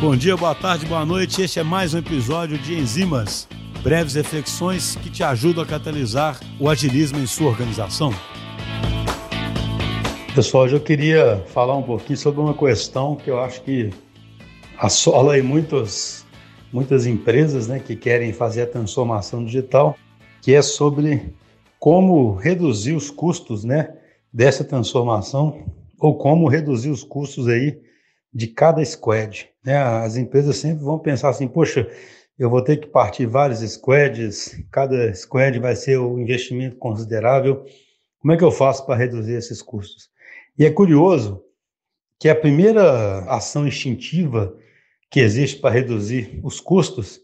Bom dia, boa tarde, boa noite. Este é mais um episódio de Enzimas, breves reflexões que te ajudam a catalisar o agilismo em sua organização. Pessoal, hoje eu queria falar um pouquinho sobre uma questão que eu acho que assola aí muitos, muitas empresas né, que querem fazer a transformação digital, que é sobre como reduzir os custos né, dessa transformação ou como reduzir os custos aí de cada squad. Né? As empresas sempre vão pensar assim, poxa, eu vou ter que partir vários squads, cada squad vai ser um investimento considerável. Como é que eu faço para reduzir esses custos? E é curioso que a primeira ação instintiva que existe para reduzir os custos,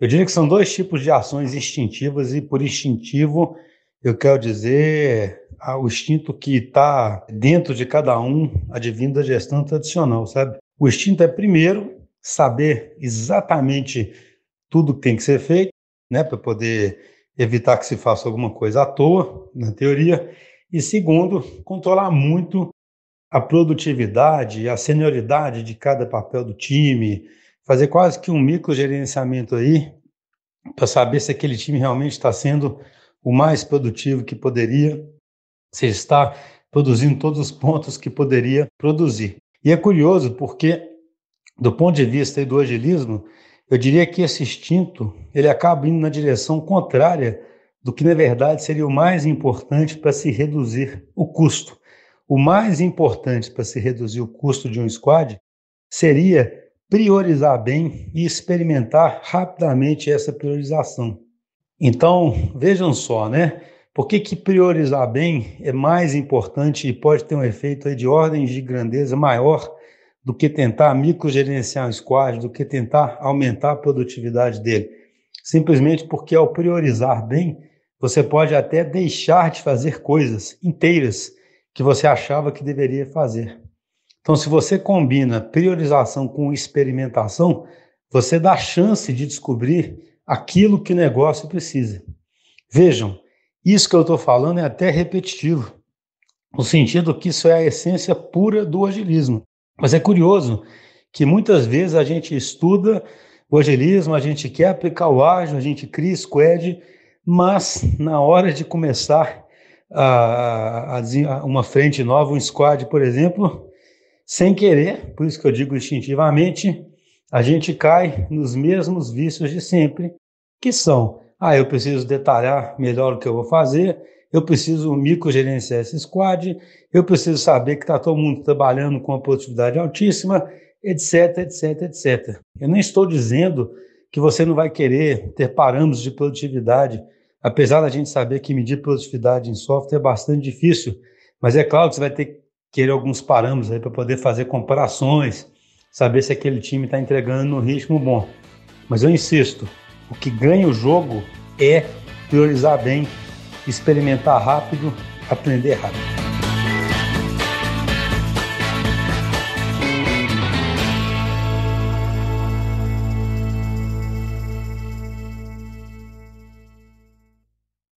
eu diria que são dois tipos de ações instintivas, e por instintivo eu quero dizer o instinto que está dentro de cada um, advindo da gestão tradicional, sabe? O instinto é, primeiro, saber exatamente tudo que tem que ser feito, né, para poder evitar que se faça alguma coisa à toa, na teoria. E segundo, controlar muito a produtividade, a senioridade de cada papel do time, fazer quase que um microgerenciamento aí, para saber se aquele time realmente está sendo o mais produtivo que poderia, se está produzindo todos os pontos que poderia produzir. E é curioso porque, do ponto de vista do agilismo, eu diria que esse instinto ele acaba indo na direção contrária do que, na verdade, seria o mais importante para se reduzir o custo. O mais importante para se reduzir o custo de um squad seria priorizar bem e experimentar rapidamente essa priorização. Então, vejam só, né? Por que, que priorizar bem é mais importante e pode ter um efeito de ordem de grandeza maior do que tentar microgerenciar um squad, do que tentar aumentar a produtividade dele? Simplesmente porque ao priorizar bem, você pode até deixar de fazer coisas inteiras que você achava que deveria fazer. Então, se você combina priorização com experimentação, você dá chance de descobrir aquilo que o negócio precisa. Vejam, isso que eu estou falando é até repetitivo, no sentido que isso é a essência pura do agilismo. Mas é curioso que muitas vezes a gente estuda o agilismo, a gente quer aplicar o ágil, a gente cria squad, mas na hora de começar a, a, a uma frente nova, um squad, por exemplo, sem querer, por isso que eu digo instintivamente, a gente cai nos mesmos vícios de sempre, que são ah, eu preciso detalhar melhor o que eu vou fazer, eu preciso microgerenciar esse squad, eu preciso saber que está todo mundo trabalhando com uma produtividade altíssima, etc, etc, etc. Eu nem estou dizendo que você não vai querer ter parâmetros de produtividade, apesar da gente saber que medir produtividade em software é bastante difícil, mas é claro que você vai ter que querer alguns parâmetros aí para poder fazer comparações, saber se aquele time está entregando no ritmo bom. Mas eu insisto, o que ganha o jogo é priorizar bem, experimentar rápido, aprender rápido.